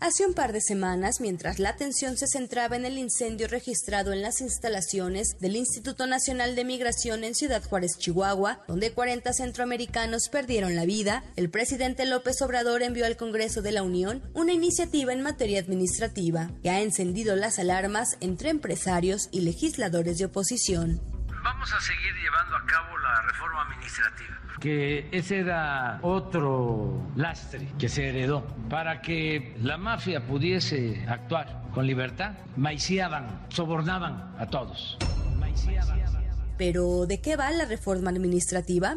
Hace un par de semanas, mientras la atención se centraba en el incendio registrado en las instalaciones del Instituto Nacional de Migración en Ciudad Juárez, Chihuahua, donde 40 centroamericanos perdieron la vida, el presidente López Obrador envió al Congreso de la Unión una iniciativa en materia administrativa que ha encendido las alarmas entre empresarios y legisladores de oposición. Vamos a seguir llevando a cabo la reforma administrativa que ese era otro lastre que se heredó para que la mafia pudiese actuar con libertad, maiciaban, sobornaban a todos. Pero ¿de qué va la reforma administrativa?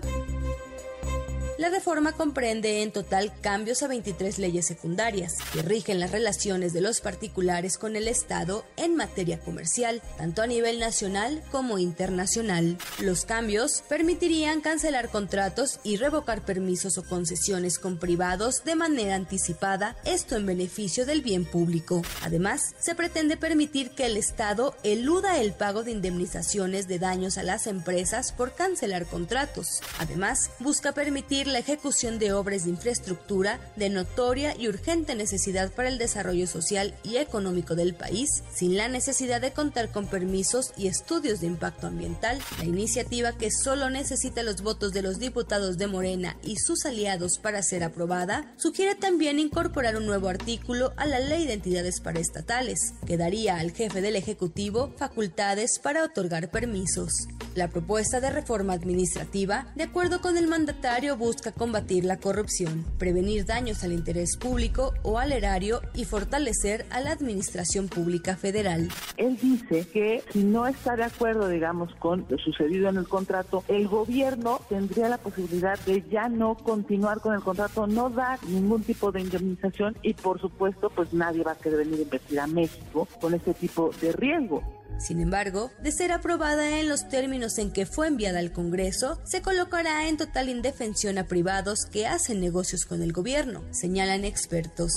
La reforma comprende en total cambios a 23 leyes secundarias que rigen las relaciones de los particulares con el Estado en materia comercial, tanto a nivel nacional como internacional. Los cambios permitirían cancelar contratos y revocar permisos o concesiones con privados de manera anticipada, esto en beneficio del bien público. Además, se pretende permitir que el Estado eluda el pago de indemnizaciones de daños a las empresas por cancelar contratos. Además, busca permitir la ejecución de obras de infraestructura de notoria y urgente necesidad para el desarrollo social y económico del país, sin la necesidad de contar con permisos y estudios de impacto ambiental. La iniciativa, que solo necesita los votos de los diputados de Morena y sus aliados para ser aprobada, sugiere también incorporar un nuevo artículo a la Ley de Entidades Paraestatales, que daría al jefe del Ejecutivo facultades para otorgar permisos. La propuesta de reforma administrativa, de acuerdo con el mandatario, busca combatir la corrupción, prevenir daños al interés público o al erario y fortalecer a la administración pública federal. Él dice que si no está de acuerdo, digamos, con lo sucedido en el contrato, el gobierno tendría la posibilidad de ya no continuar con el contrato, no dar ningún tipo de indemnización y por supuesto, pues nadie va a querer venir a invertir a México con este tipo de riesgo. Sin embargo, de ser aprobada en los términos en que fue enviada al Congreso, se colocará en total indefensión a privados que hacen negocios con el gobierno, señalan expertos.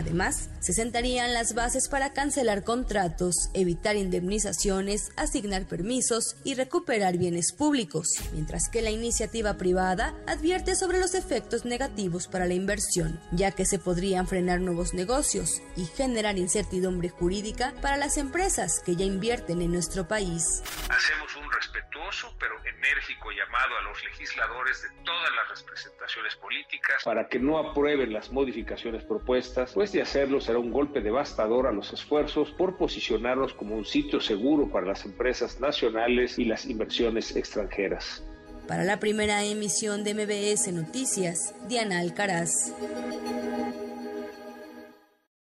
Además, se sentarían las bases para cancelar contratos, evitar indemnizaciones, asignar permisos y recuperar bienes públicos, mientras que la iniciativa privada advierte sobre los efectos negativos para la inversión, ya que se podrían frenar nuevos negocios y generar incertidumbre jurídica para las empresas que ya invierten en nuestro país. Hacemos un respetuoso pero enérgico llamado a los legisladores de todas las representaciones políticas para que no aprueben las modificaciones propuestas, pues de hacerlo será un golpe devastador a los esfuerzos por posicionarnos como un sitio seguro para las empresas nacionales y las inversiones extranjeras. Para la primera emisión de MBS Noticias, Diana Alcaraz.